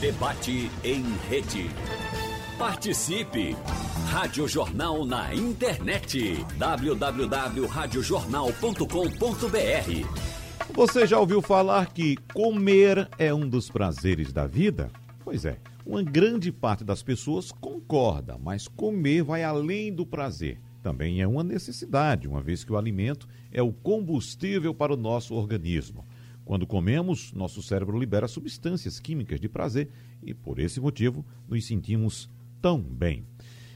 Debate em rede. Participe! Rádio Jornal na internet. www.radiojornal.com.br Você já ouviu falar que comer é um dos prazeres da vida? Pois é, uma grande parte das pessoas concorda, mas comer vai além do prazer. Também é uma necessidade, uma vez que o alimento é o combustível para o nosso organismo. Quando comemos, nosso cérebro libera substâncias químicas de prazer e, por esse motivo, nos sentimos tão bem.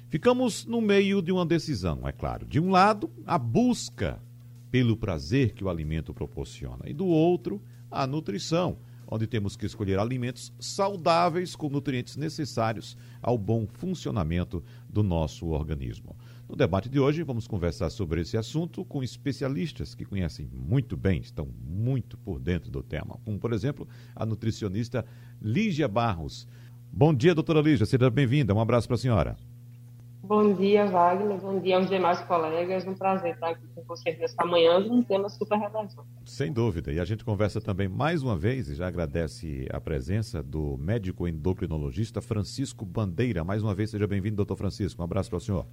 Ficamos no meio de uma decisão, é claro. De um lado, a busca pelo prazer que o alimento proporciona, e do outro, a nutrição, onde temos que escolher alimentos saudáveis com nutrientes necessários ao bom funcionamento do nosso organismo. No debate de hoje, vamos conversar sobre esse assunto com especialistas que conhecem muito bem, estão muito por dentro do tema, como, por exemplo, a nutricionista Lígia Barros. Bom dia, doutora Lígia, seja bem-vinda. Um abraço para a senhora. Bom dia, Wagner. Bom dia aos demais colegas. Um prazer estar aqui com vocês nesta manhã de um tema super relevante. Sem dúvida. E a gente conversa também mais uma vez e já agradece a presença do médico endocrinologista Francisco Bandeira. Mais uma vez, seja bem-vindo, doutor Francisco. Um abraço para o senhor.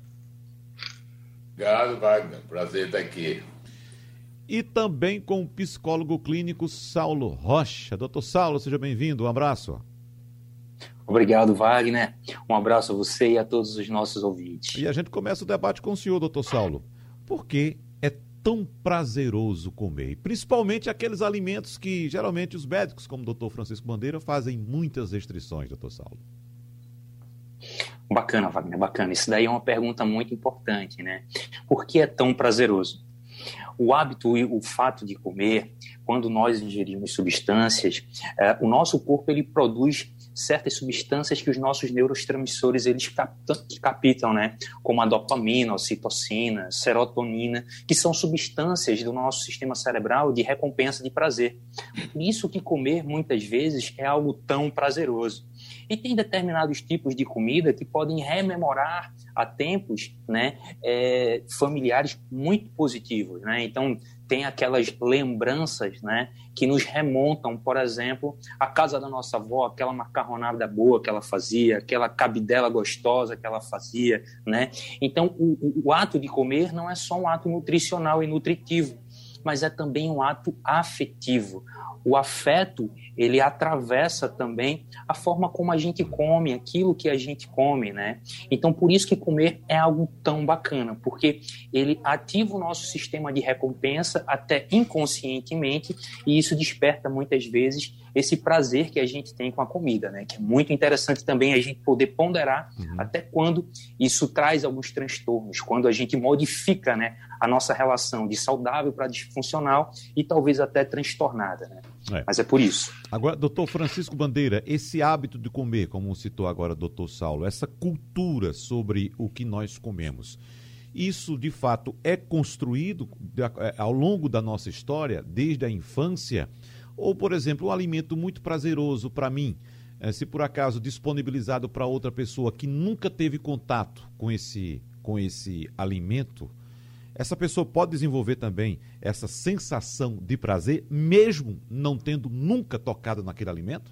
Obrigado, Wagner. Prazer estar aqui. E também com o psicólogo clínico Saulo Rocha. Doutor Saulo, seja bem-vindo. Um abraço. Obrigado, Wagner. Um abraço a você e a todos os nossos ouvintes. E a gente começa o debate com o senhor, doutor Saulo. Por que é tão prazeroso comer? Principalmente aqueles alimentos que geralmente os médicos, como o doutor Francisco Bandeira, fazem muitas restrições, doutor Saulo. Bacana, Wagner, bacana. Isso daí é uma pergunta muito importante, né? Por que é tão prazeroso? O hábito e o fato de comer, quando nós ingerimos substâncias, é, o nosso corpo ele produz certas substâncias que os nossos neurotransmissores eles captam, né? Como a dopamina, a ocitocina, serotonina, que são substâncias do nosso sistema cerebral de recompensa de prazer. Por isso que comer muitas vezes é algo tão prazeroso. E tem determinados tipos de comida que podem rememorar a tempos né, é, familiares muito positivos. Né? Então, tem aquelas lembranças né, que nos remontam, por exemplo, à casa da nossa avó, aquela macarronada boa que ela fazia, aquela cabidela gostosa que ela fazia. Né? Então, o, o ato de comer não é só um ato nutricional e nutritivo, mas é também um ato afetivo. O afeto, ele atravessa também a forma como a gente come, aquilo que a gente come, né? Então, por isso que comer é algo tão bacana, porque ele ativa o nosso sistema de recompensa até inconscientemente, e isso desperta muitas vezes esse prazer que a gente tem com a comida, né? Que é muito interessante também a gente poder ponderar uhum. até quando isso traz alguns transtornos, quando a gente modifica, né, a nossa relação de saudável para disfuncional e talvez até transtornada, né? É. Mas é por isso. Agora, doutor Francisco Bandeira, esse hábito de comer, como citou agora o doutor Saulo, essa cultura sobre o que nós comemos, isso de fato é construído é, ao longo da nossa história, desde a infância? Ou, por exemplo, um alimento muito prazeroso para mim, eh, se por acaso disponibilizado para outra pessoa que nunca teve contato com esse, com esse alimento, essa pessoa pode desenvolver também essa sensação de prazer, mesmo não tendo nunca tocado naquele alimento?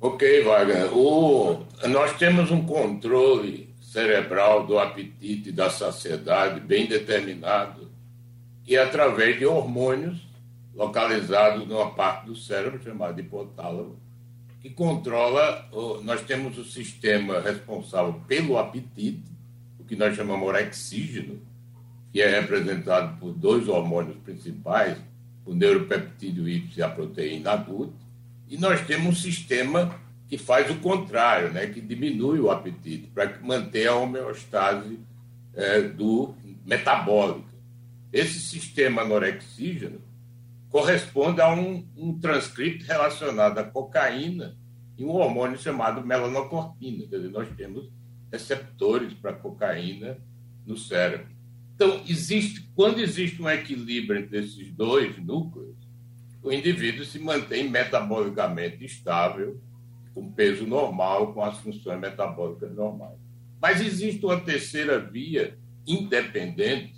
Ok, Wagner. O, nós temos um controle cerebral do apetite da saciedade bem determinado, e através de hormônios localizado numa parte do cérebro chamada hipotálamo, que controla. Nós temos o sistema responsável pelo apetite, que nós chamamos orexígeno, que é representado por dois hormônios principais, o neuropeptídeo Y e a proteína adulta, e nós temos um sistema que faz o contrário, né, que diminui o apetite, para manter a homeostase é, do metabólica. Esse sistema anorexígeno corresponde a um, um relacionado à cocaína e um hormônio chamado melanocortina. Quer dizer, nós temos receptores para cocaína no cérebro. Então, existe, quando existe um equilíbrio entre esses dois núcleos, o indivíduo se mantém metabolicamente estável, com peso normal, com as funções metabólicas normais. Mas existe uma terceira via independente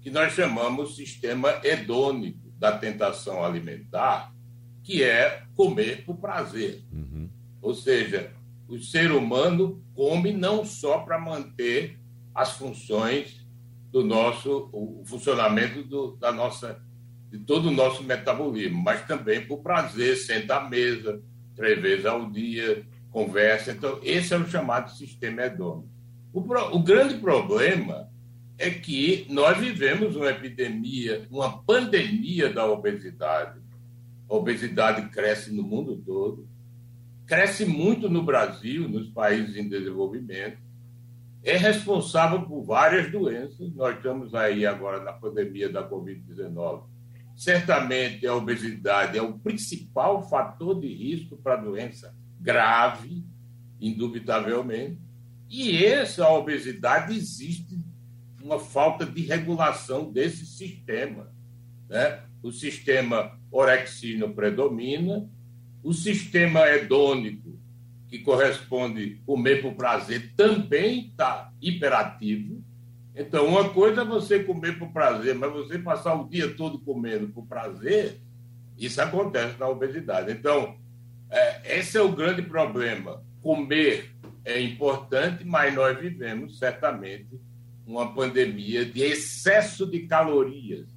que nós chamamos sistema hedônico da tentação alimentar, que é comer por prazer. Uhum. Ou seja, o ser humano come não só para manter as funções do nosso, o funcionamento do, da nossa, de todo o nosso metabolismo, mas também por prazer, senta à mesa três vezes ao dia, conversa. Então, esse é o chamado sistema hedônico. O, o grande problema é que nós vivemos uma epidemia, uma pandemia da obesidade. A obesidade cresce no mundo todo, cresce muito no Brasil, nos países em desenvolvimento, é responsável por várias doenças. Nós estamos aí agora na pandemia da Covid-19. Certamente a obesidade é o principal fator de risco para doença grave, indubitavelmente. E essa obesidade existe uma falta de regulação desse sistema. Né? O sistema orexino predomina, o sistema hedônico, que corresponde comer por prazer, também está hiperativo. Então, uma coisa é você comer por prazer, mas você passar o dia todo comendo por prazer, isso acontece na obesidade. Então, é, esse é o grande problema. Comer é importante, mas nós vivemos certamente uma pandemia de excesso de calorias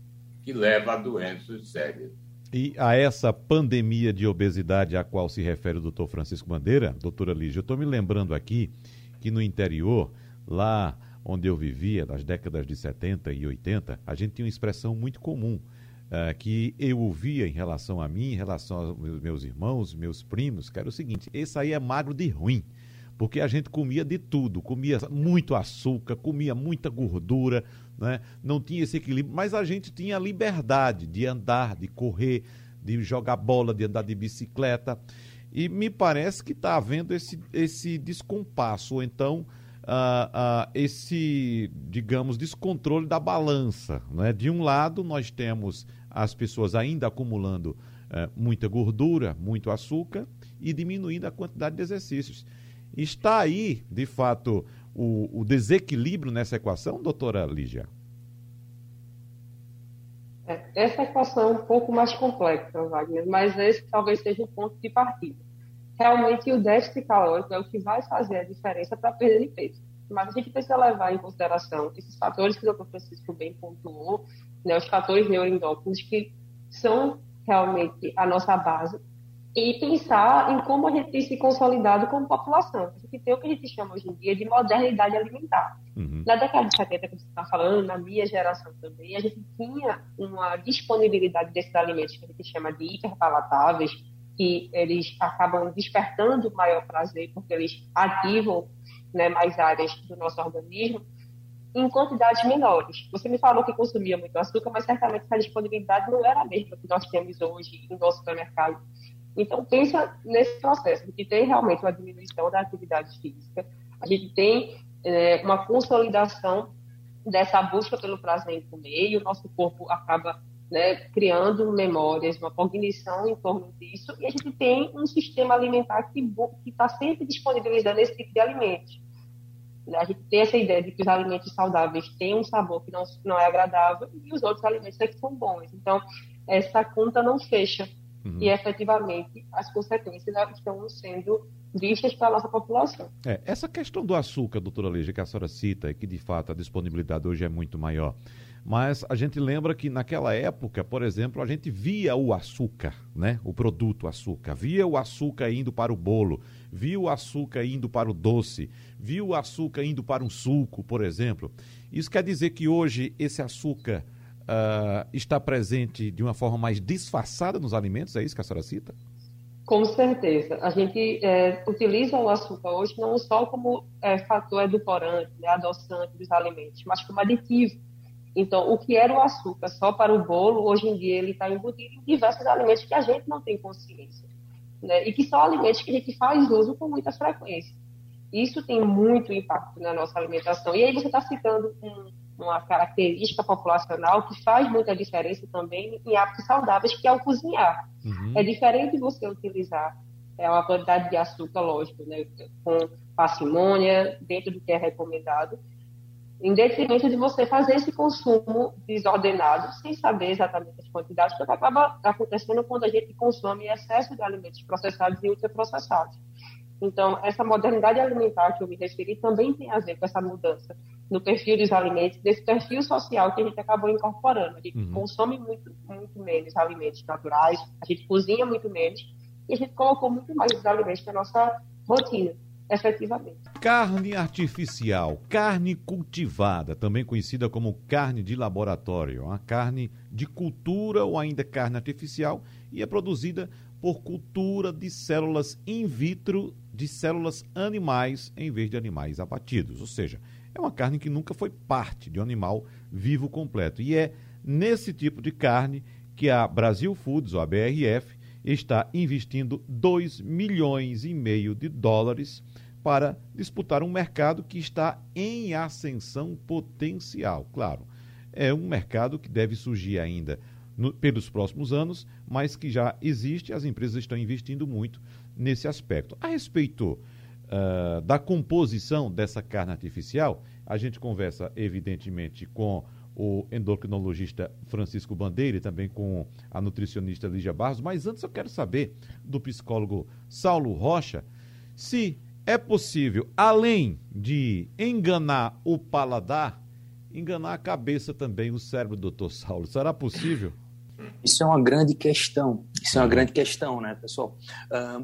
que leva a doenças sérias. E a essa pandemia de obesidade a qual se refere o doutor Francisco Bandeira, doutora Lígia, eu estou me lembrando aqui que no interior, lá onde eu vivia, nas décadas de 70 e 80, a gente tinha uma expressão muito comum uh, que eu ouvia em relação a mim, em relação aos meus irmãos, meus primos, que era o seguinte: esse aí é magro de ruim porque a gente comia de tudo, comia muito açúcar, comia muita gordura, né? não tinha esse equilíbrio, mas a gente tinha a liberdade de andar, de correr, de jogar bola, de andar de bicicleta. E me parece que está havendo esse, esse descompasso, ou então uh, uh, esse, digamos, descontrole da balança. Né? De um lado, nós temos as pessoas ainda acumulando uh, muita gordura, muito açúcar e diminuindo a quantidade de exercícios. Está aí, de fato, o, o desequilíbrio nessa equação, doutora Lígia? É, essa equação é um pouco mais complexa, Wagner, mas esse talvez seja o ponto de partida. Realmente, o déficit calórico é o que vai fazer a diferença para a perda de peso. Mas a gente precisa levar em consideração esses fatores que o doutor Francisco bem pontuou, né, os fatores neuroendócrinos, que são realmente a nossa base e pensar em como a gente tem se consolidado como população. A gente tem o que a gente chama hoje em dia de modernidade alimentar. Uhum. Na década de 70, que você está falando, na minha geração também, a gente tinha uma disponibilidade desses alimentos que a gente chama de hiperpalatáveis, que eles acabam despertando maior prazer, porque eles ativam né, mais áreas do nosso organismo, em quantidades menores. Você me falou que consumia muito açúcar, mas certamente essa disponibilidade não era a mesma que nós temos hoje em nosso supermercado. Então, pensa nesse processo, que tem realmente uma diminuição da atividade física, a gente tem é, uma consolidação dessa busca pelo prazer em comer, e o nosso corpo acaba né, criando memórias, uma cognição em torno disso, e a gente tem um sistema alimentar que está sempre disponibilizando esse tipo de alimentos. A gente tem essa ideia de que os alimentos saudáveis têm um sabor que não, não é agradável e os outros alimentos é que são bons. Então, essa conta não fecha. Uhum. E efetivamente as consequências estão sendo vistas para a nossa população. É, essa questão do açúcar, doutora Lígia, que a senhora cita, e que de fato a disponibilidade hoje é muito maior. Mas a gente lembra que naquela época, por exemplo, a gente via o açúcar, né? O produto açúcar, via o açúcar indo para o bolo, via o açúcar indo para o doce, via o açúcar indo para um suco, por exemplo. Isso quer dizer que hoje esse açúcar uh, está presente de uma forma mais disfarçada nos alimentos? É isso que a senhora cita? Com certeza. A gente é, utiliza o açúcar hoje não só como é, fator edulcorante, né, adoçante dos alimentos, mas como aditivo. Então, o que era o açúcar só para o bolo, hoje em dia ele está embutido em diversos alimentos que a gente não tem consciência. Né, e que são alimentos que a gente faz uso com muita frequência. Isso tem muito impacto na nossa alimentação. E aí você está citando um, uma característica populacional que faz muita diferença também em hábitos saudáveis, que é o cozinhar. Uhum. É diferente você utilizar é, uma quantidade de açúcar, lógico, né, com parcimônia, dentro do que é recomendado, em detrimento de você fazer esse consumo desordenado, sem saber exatamente as quantidades, porque acaba acontecendo quando a gente consome excesso de alimentos processados e ultraprocessados. Então, essa modernidade alimentar que eu me referi também tem a ver com essa mudança no perfil dos alimentos, desse perfil social que a gente acabou incorporando. A gente uhum. consome muito, muito menos alimentos naturais, a gente cozinha muito menos, e a gente colocou muito mais os alimentos na nossa rotina efetivamente. Carne artificial, carne cultivada, também conhecida como carne de laboratório, uma carne de cultura ou ainda carne artificial e é produzida por cultura de células in vitro de células animais em vez de animais abatidos, ou seja, é uma carne que nunca foi parte de um animal vivo completo e é nesse tipo de carne que a Brasil Foods, ou a BRF, está investindo 2 milhões e meio de dólares para disputar um mercado que está em ascensão potencial. Claro, é um mercado que deve surgir ainda no, pelos próximos anos, mas que já existe, as empresas estão investindo muito nesse aspecto. A respeito uh, da composição dessa carne artificial, a gente conversa, evidentemente, com o endocrinologista Francisco Bandeira e também com a nutricionista Lígia Barros, mas antes eu quero saber do psicólogo Saulo Rocha se é possível, além de enganar o paladar, enganar a cabeça também, o cérebro, doutor Saulo. Será possível? Isso é uma grande questão. Isso é uma grande questão, né, pessoal?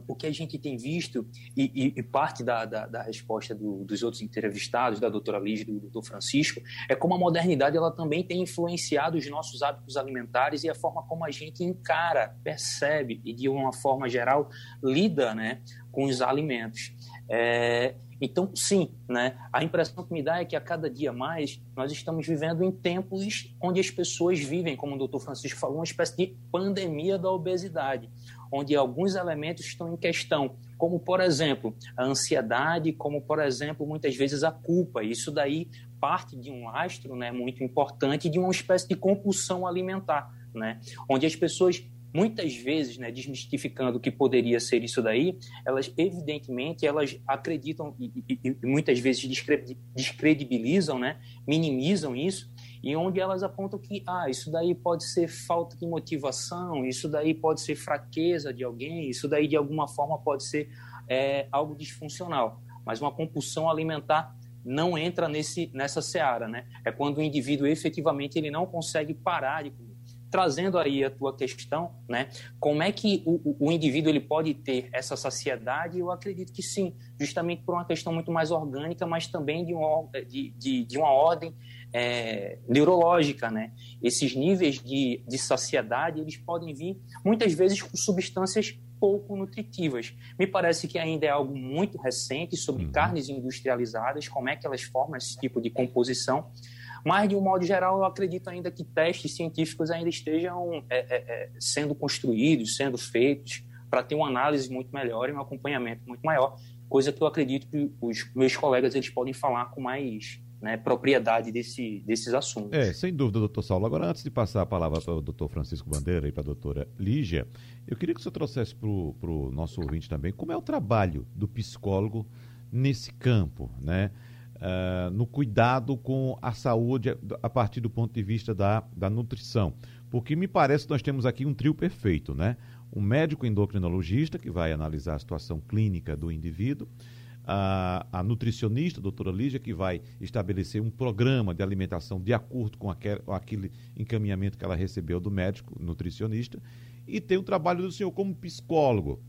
O que a gente tem visto, e, e, e parte da, da, da resposta do, dos outros entrevistados, da doutora Liz e do doutor Francisco, é como a modernidade ela também tem influenciado os nossos hábitos alimentares e a forma como a gente encara, percebe e, de uma forma geral, lida né, com os alimentos. É, então, sim, né? A impressão que me dá é que a cada dia mais nós estamos vivendo em tempos onde as pessoas vivem, como o doutor Francisco falou, uma espécie de pandemia da obesidade, onde alguns elementos estão em questão, como, por exemplo, a ansiedade, como, por exemplo, muitas vezes a culpa. Isso daí parte de um lastro né, muito importante de uma espécie de compulsão alimentar, né? onde as pessoas muitas vezes, né, desmistificando o que poderia ser isso daí, elas evidentemente elas acreditam e, e, e muitas vezes descredibilizam, né, minimizam isso e onde elas apontam que ah, isso daí pode ser falta de motivação, isso daí pode ser fraqueza de alguém, isso daí de alguma forma pode ser é, algo disfuncional. Mas uma compulsão alimentar não entra nesse, nessa seara, né? É quando o indivíduo efetivamente ele não consegue parar de comer trazendo aí a tua questão, né? Como é que o, o indivíduo ele pode ter essa saciedade? Eu acredito que sim, justamente por uma questão muito mais orgânica, mas também de uma, de, de, de uma ordem é, neurológica, né? Esses níveis de, de saciedade eles podem vir muitas vezes com substâncias pouco nutritivas. Me parece que ainda é algo muito recente sobre uhum. carnes industrializadas, como é que elas formam esse tipo de composição. Mas, de um modo geral, eu acredito ainda que testes científicos ainda estejam é, é, é sendo construídos, sendo feitos, para ter uma análise muito melhor e um acompanhamento muito maior, coisa que eu acredito que os meus colegas eles podem falar com mais né, propriedade desse, desses assuntos. É, sem dúvida, doutor Saulo. Agora, antes de passar a palavra para o doutor Francisco Bandeira e para a doutora Lígia, eu queria que o senhor trouxesse para o nosso ouvinte também como é o trabalho do psicólogo nesse campo, né? Uh, no cuidado com a saúde a partir do ponto de vista da, da nutrição. Porque me parece que nós temos aqui um trio perfeito, né? Um médico endocrinologista que vai analisar a situação clínica do indivíduo, a, a, nutricionista, a doutora Lígia, que vai estabelecer um programa de alimentação de acordo com aquele, com aquele, encaminhamento que ela recebeu do médico nutricionista, e tem o trabalho do senhor como psicólogo,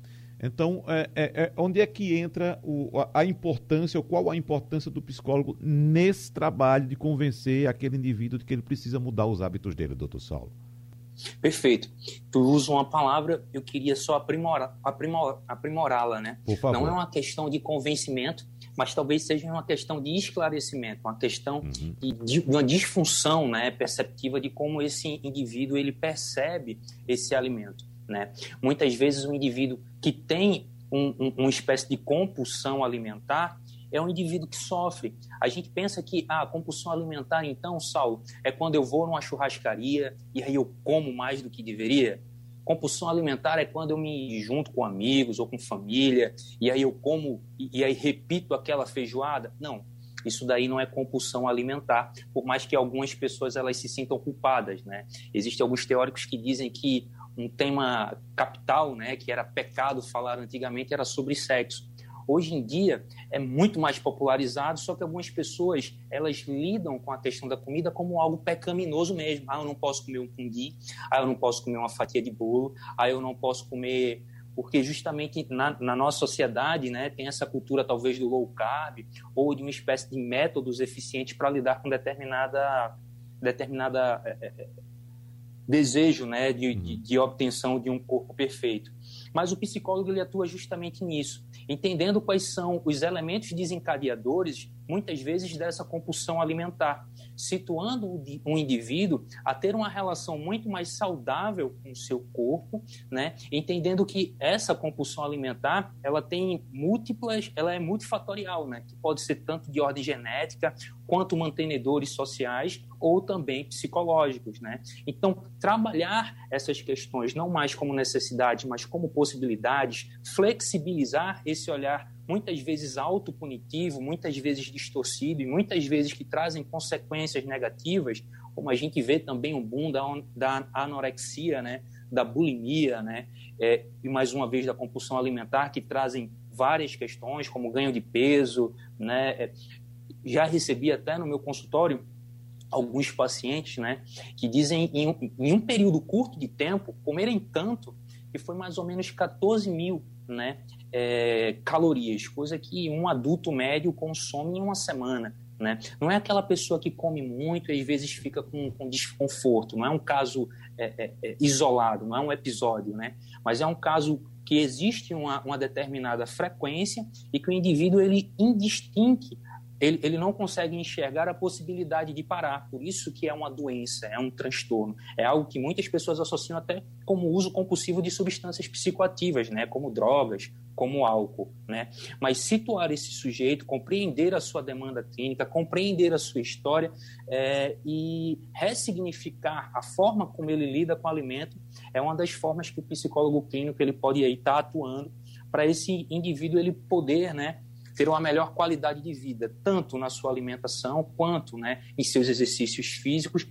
então, é, é, é, onde é que entra o, a importância, ou qual a importância do psicólogo nesse trabalho de convencer aquele indivíduo de que ele precisa mudar os hábitos dele, doutor Saulo? Perfeito. Tu usa uma palavra, eu queria só aprimorar, aprimor, aprimorá-la, né? Por favor. Não é uma questão de convencimento, mas talvez seja uma questão de esclarecimento, uma questão uhum. de, de, uma disfunção né, perceptiva de como esse indivíduo ele percebe esse alimento. Né? Muitas vezes, um indivíduo que tem um, um, uma espécie de compulsão alimentar é um indivíduo que sofre. A gente pensa que ah, a compulsão alimentar, então, Saulo, é quando eu vou numa churrascaria e aí eu como mais do que deveria. Compulsão alimentar é quando eu me junto com amigos ou com família e aí eu como e, e aí repito aquela feijoada. Não. Isso daí não é compulsão alimentar, por mais que algumas pessoas elas se sintam culpadas, né? Existem alguns teóricos que dizem que um tema capital, né, que era pecado falar antigamente, era sobre sexo. Hoje em dia é muito mais popularizado, só que algumas pessoas elas lidam com a questão da comida como algo pecaminoso mesmo. Ah, eu não posso comer um fundi, ah, eu não posso comer uma fatia de bolo, ah, eu não posso comer porque justamente na, na, nossa sociedade né, tem essa cultura talvez do low carb ou de uma espécie de métodos eficientes para lidar com determinada determinada é, é, é desejo né, de, de, de obtenção de um corpo perfeito. Mas o psicólogo ele atua justamente nisso, entendendo quais são os elementos desencadeadores, muitas vezes, dessa compulsão alimentar, situando um indivíduo a ter uma relação muito mais saudável com o seu corpo, né? entendendo que essa compulsão alimentar ela tem múltiplas, ela é multifatorial, né? que pode ser tanto de ordem genética quanto mantenedores sociais ou também psicológicos, né? Então, trabalhar essas questões não mais como necessidade, mas como possibilidades, flexibilizar esse olhar muitas vezes autopunitivo, muitas vezes distorcido e muitas vezes que trazem consequências negativas, como a gente vê também o boom da, da anorexia, né? da bulimia, né? É, e mais uma vez da compulsão alimentar, que trazem várias questões, como ganho de peso, né? Já recebi até no meu consultório alguns pacientes, né, que dizem em, em um período curto de tempo comerem tanto que foi mais ou menos 14 mil, né, é, calorias, coisa que um adulto médio consome em uma semana. Né? Não é aquela pessoa que come muito e às vezes fica com, com desconforto, não é um caso é, é, é isolado, não é um episódio, né? mas é um caso que existe uma, uma determinada frequência e que o indivíduo ele indistingue ele, ele não consegue enxergar a possibilidade de parar. Por isso que é uma doença, é um transtorno. É algo que muitas pessoas associam até como uso compulsivo de substâncias psicoativas, né? como drogas, como álcool. Né? Mas situar esse sujeito, compreender a sua demanda clínica, compreender a sua história é, e ressignificar a forma como ele lida com o alimento é uma das formas que o psicólogo clínico ele pode estar tá atuando para esse indivíduo ele poder né, ter uma melhor qualidade de vida, tanto na sua alimentação quanto né, em seus exercícios físicos,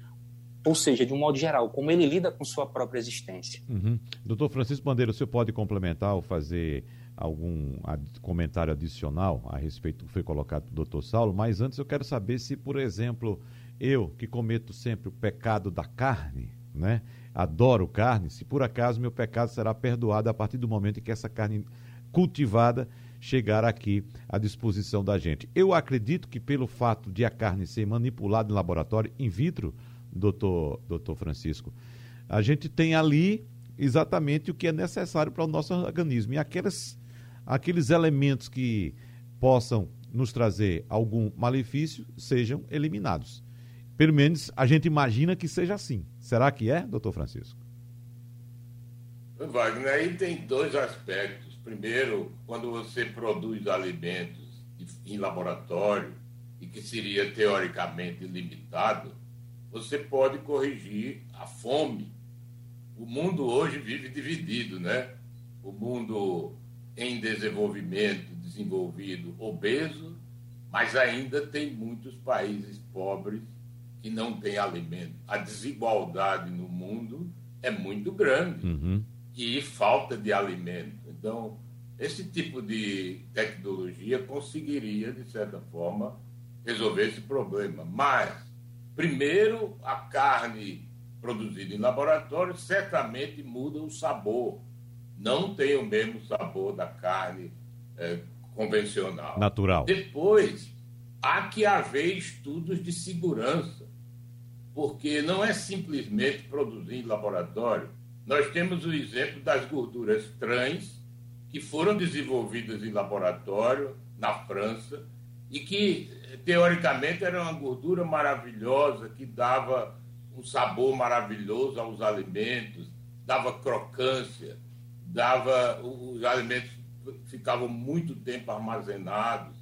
ou seja, de um modo geral, como ele lida com sua própria existência. Uhum. Doutor Francisco Bandeira, o senhor pode complementar ou fazer algum comentário adicional a respeito do que foi colocado pelo doutor Saulo, mas antes eu quero saber se, por exemplo, eu que cometo sempre o pecado da carne, né? Adoro carne, se por acaso meu pecado será perdoado a partir do momento em que essa carne cultivada chegar aqui à disposição da gente. Eu acredito que pelo fato de a carne ser manipulada em laboratório in vitro, doutor, doutor Francisco, a gente tem ali exatamente o que é necessário para o nosso organismo. E aquelas, aqueles elementos que possam nos trazer algum malefício sejam eliminados. Pelo menos a gente imagina que seja assim. Será que é, doutor Francisco? Wagner, aí tem dois aspectos. Primeiro, quando você produz alimentos em laboratório e que seria teoricamente limitado, você pode corrigir a fome. O mundo hoje vive dividido, né? O mundo em desenvolvimento, desenvolvido, obeso, mas ainda tem muitos países pobres que não têm alimento. A desigualdade no mundo é muito grande uhum. e falta de alimento. Então, esse tipo de tecnologia conseguiria, de certa forma, resolver esse problema. Mas, primeiro, a carne produzida em laboratório certamente muda o sabor. Não tem o mesmo sabor da carne é, convencional. Natural. Depois, há que haver estudos de segurança, porque não é simplesmente produzir em laboratório nós temos o exemplo das gorduras trans, que foram desenvolvidas em laboratório na França e que, teoricamente, era uma gordura maravilhosa que dava um sabor maravilhoso aos alimentos, dava crocância, dava os alimentos ficavam muito tempo armazenados.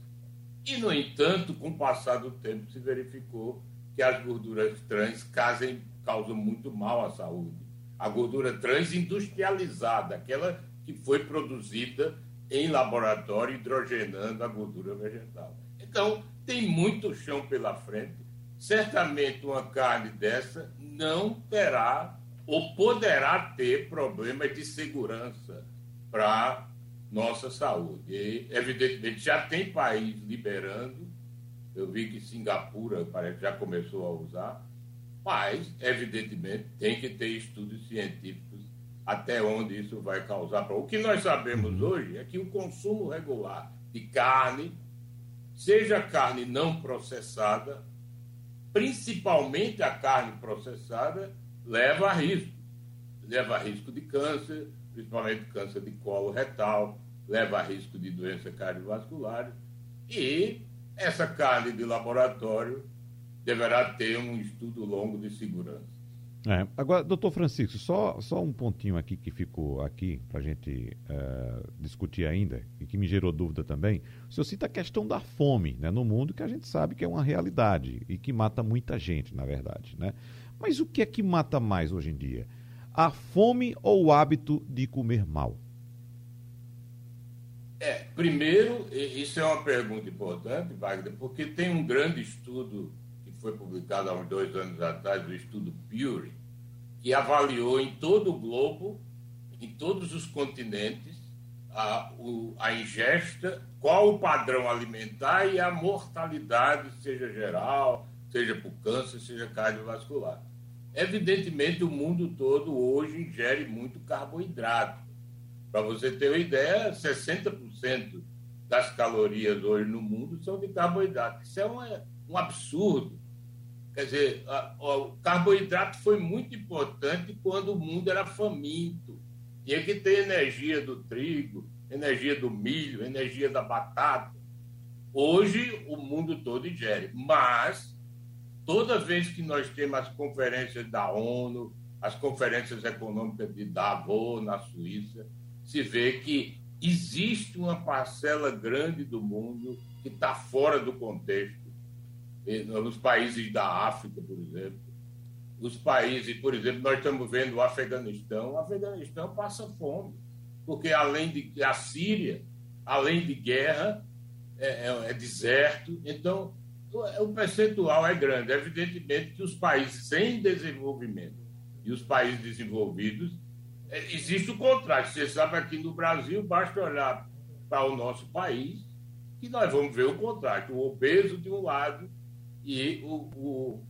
E, no entanto, com o passar do tempo, se verificou que as gorduras trans causam muito mal à saúde a gordura trans industrializada, aquela que foi produzida em laboratório hidrogenando a gordura vegetal. Então, tem muito chão pela frente. Certamente, uma carne dessa não terá ou poderá ter problemas de segurança para nossa saúde. E, evidentemente, já tem país liberando. Eu vi que Singapura parece já começou a usar, mas, evidentemente, tem que ter estudos científicos até onde isso vai causar. O que nós sabemos uhum. hoje é que o consumo regular de carne, seja carne não processada, principalmente a carne processada, leva a risco. Leva a risco de câncer, principalmente câncer de colo retal, leva a risco de doença cardiovascular. E essa carne de laboratório deverá ter um estudo longo de segurança. É. Agora, doutor Francisco, só, só um pontinho aqui que ficou aqui para a gente uh, discutir ainda e que me gerou dúvida também. O senhor cita a questão da fome né, no mundo, que a gente sabe que é uma realidade e que mata muita gente, na verdade. Né? Mas o que é que mata mais hoje em dia? A fome ou o hábito de comer mal? É, primeiro, isso é uma pergunta importante, Wagner, porque tem um grande estudo foi publicado há uns dois anos atrás, o estudo Pure, que avaliou em todo o globo, em todos os continentes, a, o, a ingesta, qual o padrão alimentar e a mortalidade, seja geral, seja por câncer, seja cardiovascular. Evidentemente, o mundo todo hoje ingere muito carboidrato. Para você ter uma ideia, 60% das calorias hoje no mundo são de carboidrato. Isso é um, um absurdo. Quer dizer, a, a, o carboidrato foi muito importante quando o mundo era faminto. Tinha que ter energia do trigo, energia do milho, energia da batata. Hoje o mundo todo ingere, mas toda vez que nós temos as conferências da ONU, as conferências econômicas de Davos, na Suíça, se vê que existe uma parcela grande do mundo que está fora do contexto nos países da África, por exemplo. Os países, por exemplo, nós estamos vendo o Afeganistão. O Afeganistão passa fome, porque além de a Síria, além de guerra, é, é, é deserto. Então, o percentual é grande. Evidentemente que os países em desenvolvimento e os países desenvolvidos, é, existe o contrário. Você sabe, aqui no Brasil, basta olhar para o nosso país que nós vamos ver o contrário. O obeso de um lado e o, o,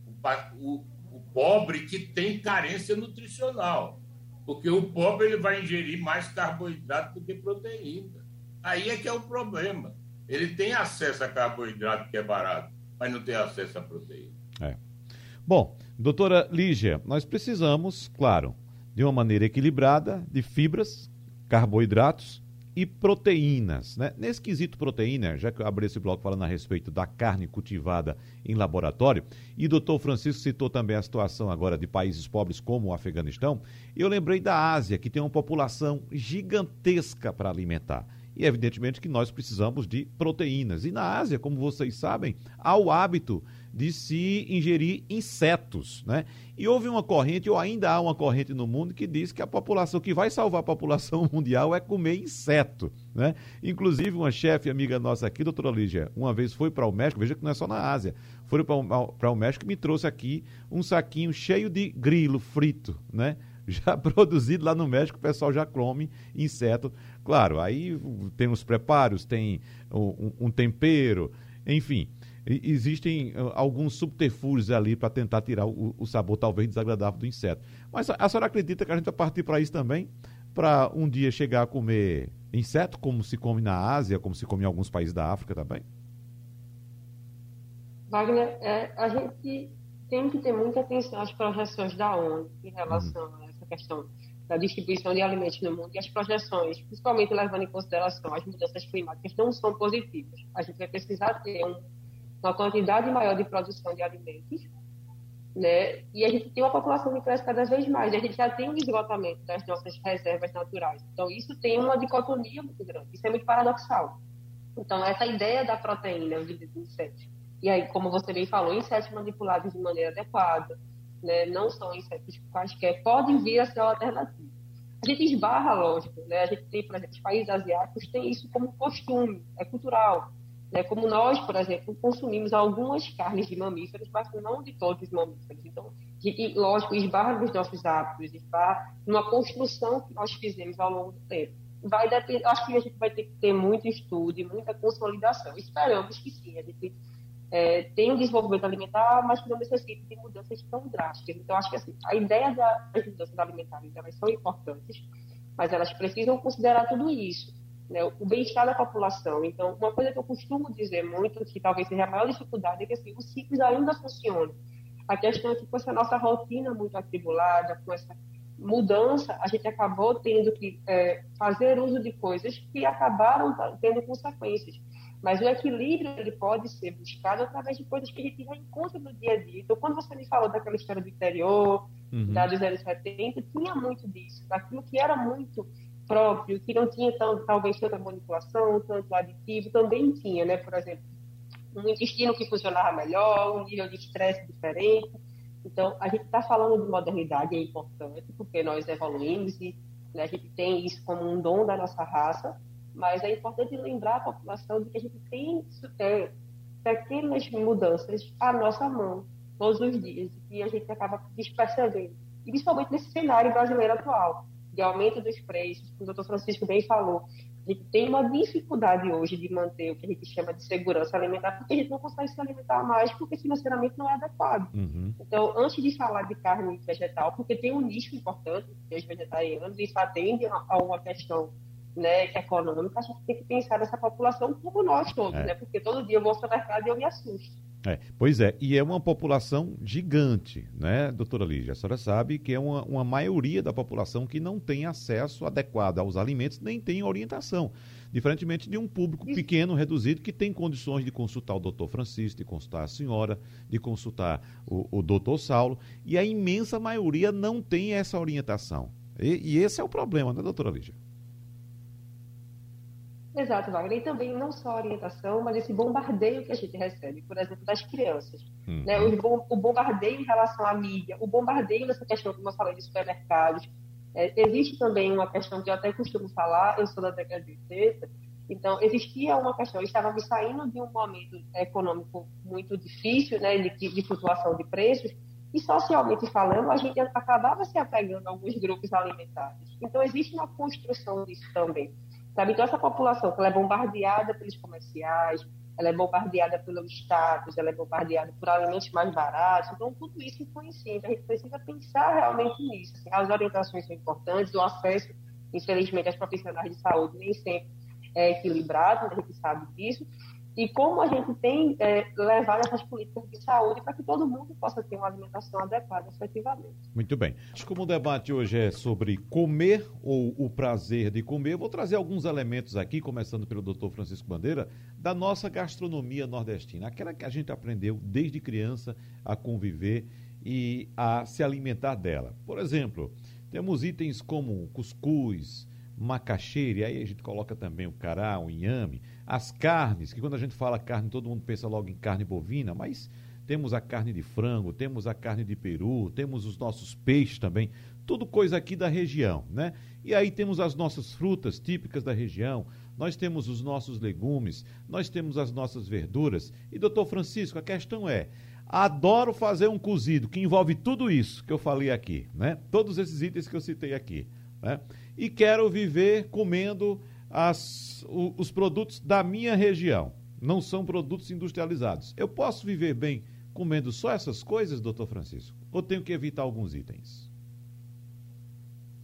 o, o pobre que tem carência nutricional. Porque o pobre ele vai ingerir mais carboidrato do que proteína. Aí é que é o problema. Ele tem acesso a carboidrato que é barato, mas não tem acesso a proteína. É. Bom, doutora Lígia, nós precisamos, claro, de uma maneira equilibrada de fibras, carboidratos e proteínas. Né? Nesse quesito proteína, já que eu abri esse bloco falando a respeito da carne cultivada em laboratório, e o doutor Francisco citou também a situação agora de países pobres como o Afeganistão, eu lembrei da Ásia, que tem uma população gigantesca para alimentar. E evidentemente que nós precisamos de proteínas. E na Ásia, como vocês sabem, há o hábito de se ingerir insetos, né? E houve uma corrente, ou ainda há uma corrente no mundo que diz que a população que vai salvar a população mundial é comer inseto, né? Inclusive uma chefe amiga nossa aqui, doutora Lígia, uma vez foi para o México, veja que não é só na Ásia, foi para o México e me trouxe aqui um saquinho cheio de grilo frito, né? já produzido lá no México, o pessoal já come inseto. Claro, aí tem os preparos, tem um, um tempero, enfim existem uh, alguns subterfúgios ali para tentar tirar o, o, sabor talvez desagradável do inseto. Mas a, a senhora acredita que a gente vai partir para isso também? Para um dia chegar a comer inseto, como se come na Ásia, como se come em alguns países da África também? Wagner, é, a gente tem que ter muita atenção às projeções da ONU em relação uhum. a essa questão da distribuição de alimentos no mundo e as projeções, principalmente levando em consideração as mudanças climáticas, não são positivas. A gente vai precisar ter um uma quantidade maior de produção de alimentos, né? E a gente tem uma população que cresce cada vez mais. A gente já tem um esgotamento das nossas reservas naturais. Então, isso tem uma dicotomia muito grande. Isso é muito paradoxal. Então, essa ideia da proteína de insetos. E aí, como você bem falou, insetos manipulados de maneira adequada, né? não são insetos quaisquer, podem vir a ser uma alternativa. A gente esbarra, lógico, né? A gente tem, por exemplo, os países asiáticos têm isso como costume, é cultural Né? Como nós, por exemplo, consumimos algumas carnes de mamíferos, mas não de todos os mamíferos. Então, e, lógico, esbarra nos nossos hábitos, esbarra numa construção que nós fizemos ao longo do tempo. Vai depender, acho que a gente vai ter que ter muito estudo e muita consolidação. Esperamos que sim, a gente é, tem um desenvolvimento alimentar, mas que não necessita de mudanças tão drásticas. Então, acho que assim, a ideia das mudanças alimentares elas são importantes, mas elas precisam considerar tudo isso né, o bem-estar da população. Então, uma coisa que eu costumo dizer muito, que talvez seja a maior dificuldade, é que assim, o ciclo ainda funciona. A questão é que com essa nossa rotina muito atribulada, com essa mudança, a gente acabou tendo que é, fazer uso de coisas que acabaram tendo consequências. Mas o equilíbrio ele pode ser buscado através de coisas que a gente já encontra no dia a dia. Então, quando você me falou daquela história do interior, uhum. da dos anos 70, tinha muito disso, daquilo que era muito próprio, que não tinha tão, talvez tanta manipulação, tanto aditivo, também tinha, né? Por exemplo, um intestino que funcionava melhor, um nível de estresse diferente. Então, a gente está falando de modernidade, é importante, porque nós evoluímos e né, a gente tem isso como um dom da nossa raça, mas é importante lembrar a população de que a gente tem é, pequenas mudanças à nossa mão, todos os dias, e a gente acaba despercebendo, e principalmente nesse cenário brasileiro atual de aumento dos preços, como o doutor Francisco bem falou, a gente tem uma dificuldade hoje de manter o que a gente chama de segurança alimentar, porque a gente não consegue se alimentar mais porque financeiramente não é adequado. Uhum. Então, antes de falar de carne vegetal, porque tem um nicho importante, que é os vegetarianos, isso atende a uma questão né, econômica, a gente tem que pensar nessa população como nós todos, é. né? Porque todo dia eu vou ao mercado e eu me assusto. É, pois é, e é uma população gigante, né, doutora Lígia? A senhora sabe que é uma, uma maioria da população que não tem acesso adequado aos alimentos, nem tem orientação. Diferentemente de um público pequeno, reduzido, que tem condições de consultar o doutor Francisco, de consultar a senhora, de consultar o, o doutor Saulo, e a imensa maioria não tem essa orientação. E, e esse é o problema, né, doutora Lígia? Exato, Wagner. E também não só a orientação, mas esse bombardeio que a gente recebe, por exemplo, das crianças. Uhum. Né? O, o, bombardeio em relação à mídia, o bombardeio nessa questão, como eu falei, de supermercados. É, existe também uma questão que eu até costumo falar, eu sou da década de 80, então existia uma questão, estávamos saindo de um momento econômico muito difícil, né, de, de flutuação de preços, e socialmente falando, a gente acabava se apegando a alguns grupos alimentares. Então existe uma construção disso também. Sabe? Então, essa população ela é bombardeada pelos comerciais, ela é bombardeada pelo status, ela é bombardeada por alimentos mais baratos. Então, tudo isso influencia. Então, a gente precisa pensar realmente nisso. Assim, as orientações são importantes, o acesso, infelizmente, aos profissionais de saúde nem sempre é equilibrado, a gente sabe disso e como a gente tem é, levado essas políticas de saúde para que todo mundo possa ter uma alimentação adequada, efetivamente. Muito bem. Como o debate hoje é sobre comer ou o prazer de comer, vou trazer alguns elementos aqui, começando pelo doutor Francisco Bandeira, da nossa gastronomia nordestina, aquela que a gente aprendeu desde criança a conviver e a se alimentar dela. Por exemplo, temos itens como cuscuz, macaxeira, e aí a gente coloca também o cará, o inhame, as carnes, que quando a gente fala carne, todo mundo pensa logo em carne bovina, mas temos a carne de frango, temos a carne de peru, temos os nossos peixes também, tudo coisa aqui da região, né? E aí temos as nossas frutas típicas da região, nós temos os nossos legumes, nós temos as nossas verduras. E doutor Francisco, a questão é, adoro fazer um cozido que envolve tudo isso que eu falei aqui, né? Todos esses itens que eu citei aqui, né? E quero viver comendo as, o, os produtos da minha região. Não são produtos industrializados. Eu posso viver bem comendo só essas coisas, doutor Francisco? Ou tenho que evitar alguns itens?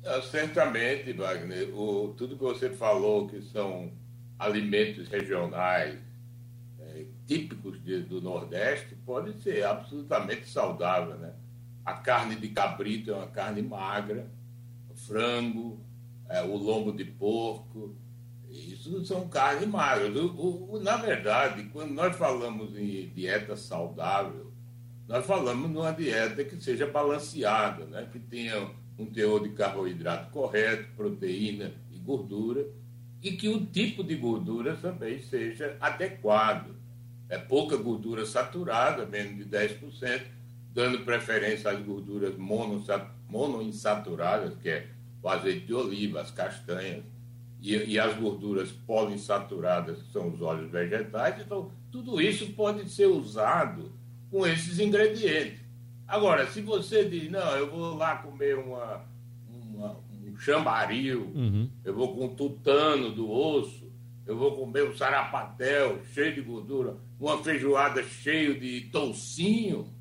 É, certamente, Wagner. O, tudo que você falou que são alimentos regionais é, típicos de, do Nordeste pode ser absolutamente saudável, né? A carne de cabrito é uma carne magra, o frango, é, o lombo de porco, isso são carnes magras. O, o, na verdade, quando nós falamos em dieta saudável, nós falamos numa dieta que seja balanceada, né? que tenha um teor de carboidrato correto, proteína e gordura, e que o tipo de gordura também seja adequado. É pouca gordura saturada, menos de 10%, dando preferência às gorduras monoinsaturadas, que é o azeite de oliva, as castanhas, e, e as gorduras poliinsaturadas, que são os óleos vegetais. Então, tudo isso pode ser usado com esses ingredientes. Agora, se você diz, não, eu vou lá comer uma, uma um chambaril, uhum. eu vou com um tutano do osso, eu vou comer um sarapatel cheio de gordura, uma feijoada cheio de toucinho,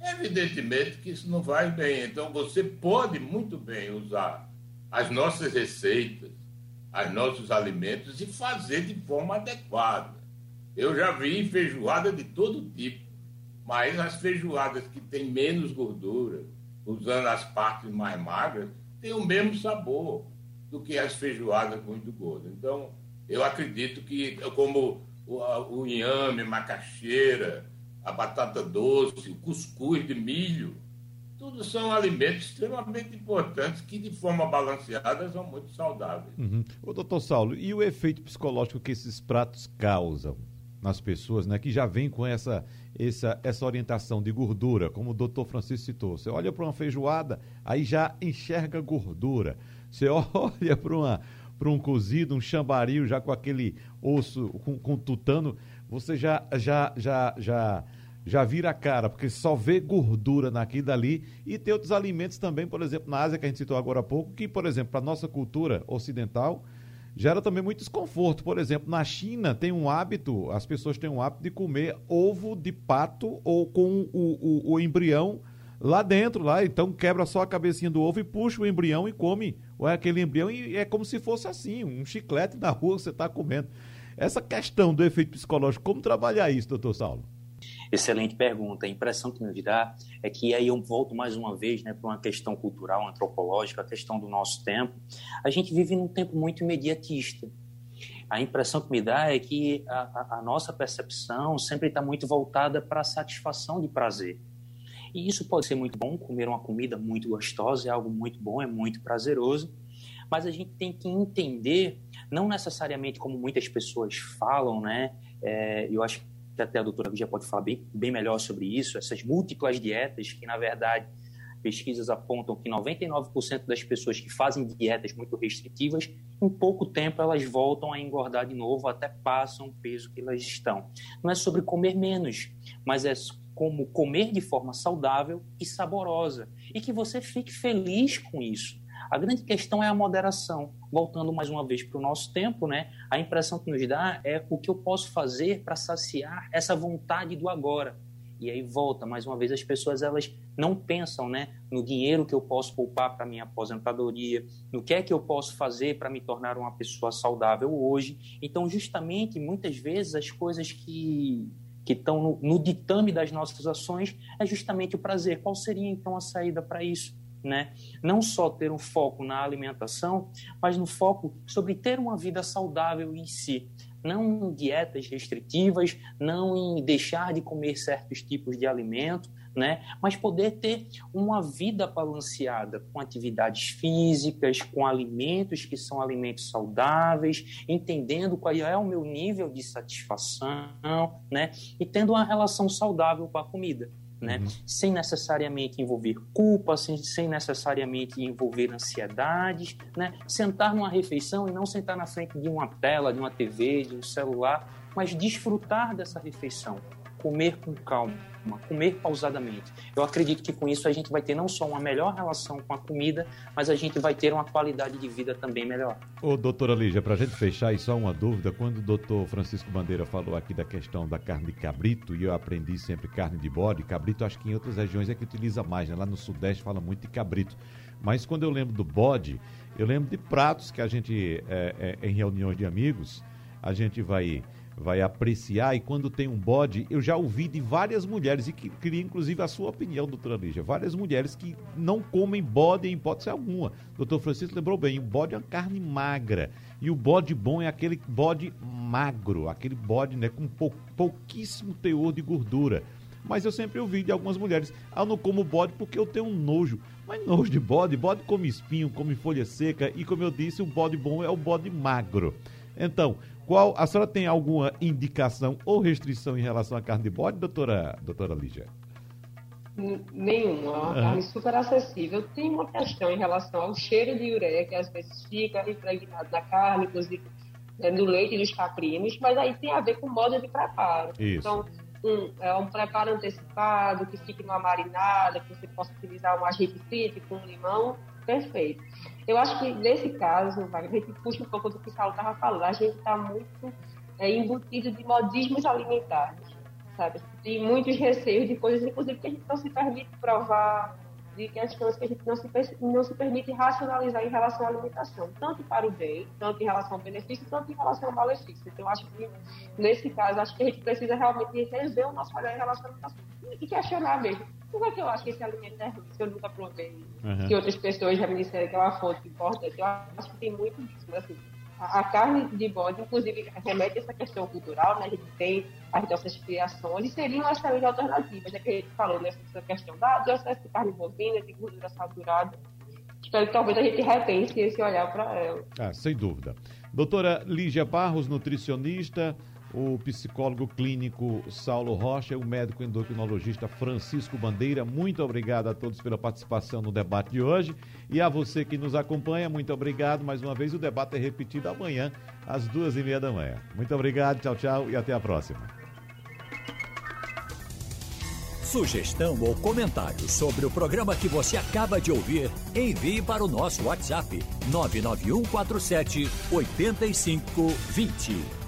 evidentemente que isso não vai bem. Então, você pode muito bem usar as nossas receitas, os nossos alimentos e fazer de forma adequada. Eu já vi feijoada de todo tipo, mas as feijoadas que têm menos gordura, usando as partes mais magras, têm o mesmo sabor do que as feijoadas muito gordas. Então, eu acredito que, como o, o inhame, macaxeira, a batata doce, o cuscuz de milho, tudo são alimentos extremamente importantes que, de forma balanceada, são muito saudáveis. Uhum. Ô, doutor Saulo, e o efeito psicológico que esses pratos causam nas pessoas, né, que já vem com essa, essa, essa orientação de gordura, como o doutor Francisco citou. Você olha para uma feijoada, aí já enxerga gordura. Você olha para uma para um cozido, um chambaril já com aquele osso com, com tutano, você já já já já já vira a cara, porque só vê gordura naquilo dali. E tem outros alimentos também, por exemplo, na Ásia, que a gente citou agora há pouco, que, por exemplo, para a nossa cultura ocidental, gera também muito desconforto. Por exemplo, na China tem um hábito, as pessoas têm um hábito de comer ovo de pato ou com o, o, o embrião lá dentro, lá. Então quebra só a cabecinha do ovo e puxa o embrião e come. Ou é aquele embrião e é como se fosse assim, um chiclete na rua que você está comendo. Essa questão do efeito psicológico, como trabalhar isso, doutor Saulo? Excelente pergunta. A impressão que me dá é que aí eu volto mais uma vez né, para uma questão cultural, antropológica, a questão do nosso tempo. A gente vive num tempo muito imediatista. A impressão que me dá é que a, a, nossa percepção sempre está muito voltada para a satisfação de prazer. E isso pode ser muito bom, comer uma comida muito gostosa é algo muito bom, é muito prazeroso, mas a gente tem que entender, não necessariamente como muitas pessoas falam, né? É, eu acho que até a doutora já pode falar bem, bem melhor sobre isso, essas múltiplas dietas que, na verdade, pesquisas apontam que 99% das pessoas que fazem dietas muito restritivas, em pouco tempo elas voltam a engordar de novo, até passam o peso que elas estão. Não é sobre comer menos, mas é como comer de forma saudável e saborosa, e que você fique feliz com isso. A grande questão é a moderação. Voltando mais uma vez para o nosso tempo, né? A impressão que nos dá é o que eu posso fazer para saciar essa vontade do agora. E aí volta mais uma vez as pessoas elas não pensam, né, no dinheiro que eu posso poupar para minha aposentadoria, no que é que eu posso fazer para me tornar uma pessoa saudável hoje. Então, justamente muitas vezes as coisas que que estão no, no ditame das nossas ações é justamente o prazer. Qual seria então a saída para isso? Né? Não só ter um foco na alimentação, mas no foco sobre ter uma vida saudável em si. Não em dietas restritivas, não em deixar de comer certos tipos de alimento, né? Mas poder ter uma vida balanceada com atividades físicas, com alimentos que são alimentos saudáveis, entendendo qual é o meu nível de satisfação, né? E tendo uma relação saudável com a comida né? Uhum. Sem necessariamente envolver culpa, sem, sem necessariamente envolver ansiedades, né? Sentar numa refeição e não sentar na frente de uma tela, de uma TV, de um celular, mas desfrutar dessa refeição, comer com calma, comer pausadamente. Eu acredito que com isso a gente vai ter não só uma melhor relação com a comida, mas a gente vai ter uma qualidade de vida também melhor. Ô, doutora Lígia, para a gente fechar, e só uma dúvida, quando o doutor Francisco Bandeira falou aqui da questão da carne de cabrito, e eu aprendi sempre carne de bode, cabrito acho que em outras regiões é que utiliza mais, né? Lá no Sudeste fala muito de cabrito. Mas quando eu lembro do bode, eu lembro de pratos que a gente, é, é, em reuniões de amigos, a gente vai vai apreciar. E quando tem um bode, eu já ouvi de várias mulheres, e que, queria inclusive a sua opinião, doutora Lígia, várias mulheres que não comem bode em hipótese alguma. Doutor Francisco lembrou bem, o bode é uma carne magra. E o bode bom é aquele bode magro, aquele bode né, com pou, pouquíssimo teor de gordura. Mas eu sempre ouvi de algumas mulheres, ah, eu não como bode porque eu tenho um nojo. Mas nojo de bode, bode come espinho, come folha seca e como eu disse, o bode bom é o bode magro. Então, qual a senhora tem alguma indicação ou restrição em relação à carne de bode, doutora, doutora Lígia? Nenhuma, é uma carne super acessível. Tem uma questão em relação ao cheiro de ureia, que às vezes fica impregnado na carne, inclusive né, no leite dos caprinos, mas aí tem a ver com o modo de preparo. Isso. Então, um, é um preparo antecipado, que fique numa marinada, que você possa utilizar um agente frito com limão, perfeito. Eu acho que nesse caso, a gente puxa um pouco do que o Saulo estava falando, a gente está muito é, embutido de modismos alimentares, sabe? Tem muitos receios de coisas, inclusive, que a gente não se permite provar, de questões que a gente não se, não se permite racionalizar em relação à alimentação, tanto para o bem, tanto em relação ao benefício, tanto em relação ao malefício. Então, acho que, nesse caso, acho que a gente precisa realmente rever o nosso olhar em relação à alimentação e questionar mesmo. Por que, que eu acho que esse alimento é ruim, se eu nunca provei, uhum. que outras pessoas já me disseram que é uma fonte importante? Eu acho que tem muito disso, assim, a, carne de bode, inclusive, remete a essa questão cultural, né? A gente tem as nossas criações, e seria uma excelente alternativa, já que a gente falou nessa questão da, do excesso de carne bovina, de gordura saturada. Espero que talvez a gente repense esse olhar para ela. Ah, sem dúvida. Doutora Lígia Barros, nutricionista, o psicólogo clínico Saulo Rocha e o médico endocrinologista Francisco Bandeira. Muito obrigado a todos pela participação no debate de hoje. E a você que nos acompanha, muito obrigado. Mais uma vez, o debate é repetido amanhã, às duas e meia da manhã. Muito obrigado, tchau, tchau e até a próxima. Sugestão ou comentário sobre o programa que você acaba de ouvir, envie para o nosso WhatsApp 99147 8520.